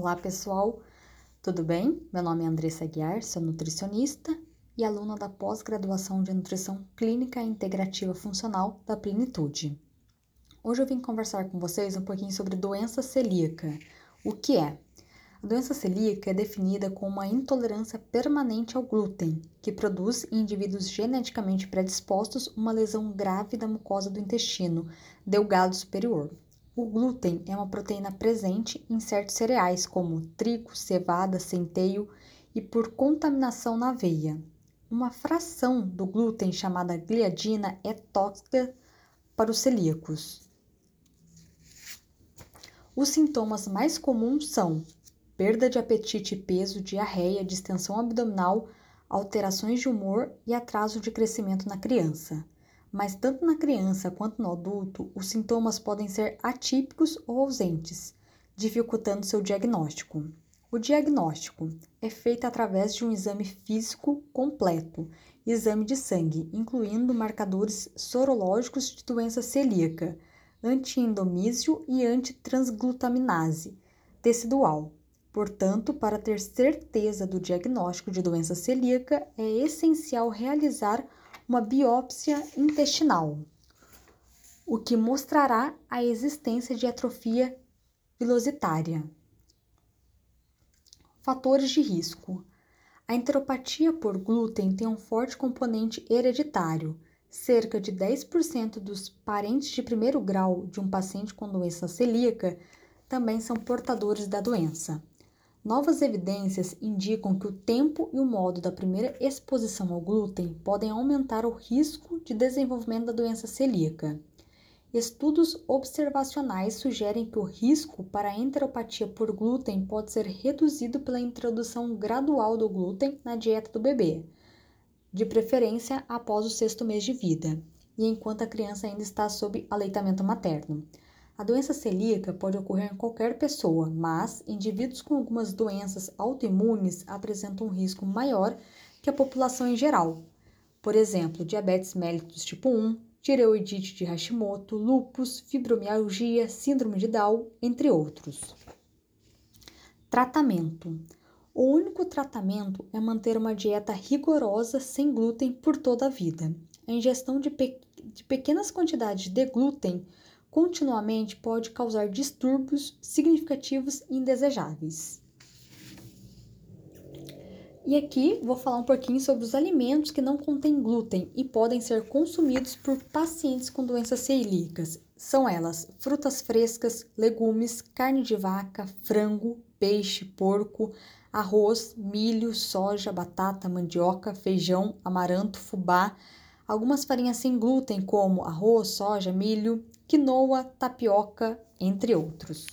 Olá pessoal, tudo bem? Meu nome é Andressa Guiar, sou nutricionista e aluna da pós-graduação de Nutrição Clínica Integrativa Funcional da Plenitude. Hoje eu vim conversar com vocês um pouquinho sobre doença celíaca. O que é? A doença celíaca é definida como uma intolerância permanente ao glúten, que produz em indivíduos geneticamente predispostos uma lesão grave da mucosa do intestino delgado superior. O glúten é uma proteína presente em certos cereais, como trigo, cevada, centeio, e por contaminação na aveia. Uma fração do glúten, chamada gliadina, é tóxica para os celíacos. Os sintomas mais comuns são perda de apetite e peso, diarreia, distensão abdominal, alterações de humor e atraso de crescimento na criança mas tanto na criança quanto no adulto, os sintomas podem ser atípicos ou ausentes, dificultando seu diagnóstico. O diagnóstico é feito através de um exame físico completo, exame de sangue, incluindo marcadores sorológicos de doença celíaca, antiendomísio e antitransglutaminase tecidual. Portanto, para ter certeza do diagnóstico de doença celíaca, é essencial realizar uma biópsia intestinal, o que mostrará a existência de atrofia pilositária. Fatores de risco. A enteropatia por glúten tem um forte componente hereditário. Cerca de 10% dos parentes de primeiro grau de um paciente com doença celíaca também são portadores da doença. Novas evidências indicam que o tempo e o modo da primeira exposição ao glúten podem aumentar o risco de desenvolvimento da doença celíaca. Estudos observacionais sugerem que o risco para a enteropatia por glúten pode ser reduzido pela introdução gradual do glúten na dieta do bebê, de preferência após o sexto mês de vida, e enquanto a criança ainda está sob aleitamento materno. A doença celíaca pode ocorrer em qualquer pessoa, mas indivíduos com algumas doenças autoimunes apresentam um risco maior que a população em geral. Por exemplo, diabetes mellitus tipo 1, tireoidite de Hashimoto, lúpus, fibromialgia, síndrome de Down, entre outros. Tratamento. O único tratamento é manter uma dieta rigorosa sem glúten por toda a vida. A ingestão de, pe de pequenas quantidades de glúten continuamente pode causar distúrbios significativos e indesejáveis. E aqui vou falar um pouquinho sobre os alimentos que não contêm glúten e podem ser consumidos por pacientes com doenças celíacas. São elas frutas frescas, legumes, carne de vaca, frango, peixe, porco, arroz, milho, soja, batata, mandioca, feijão, amaranto, fubá, algumas farinhas sem glúten como arroz, soja, milho, quinoa, tapioca, entre outros.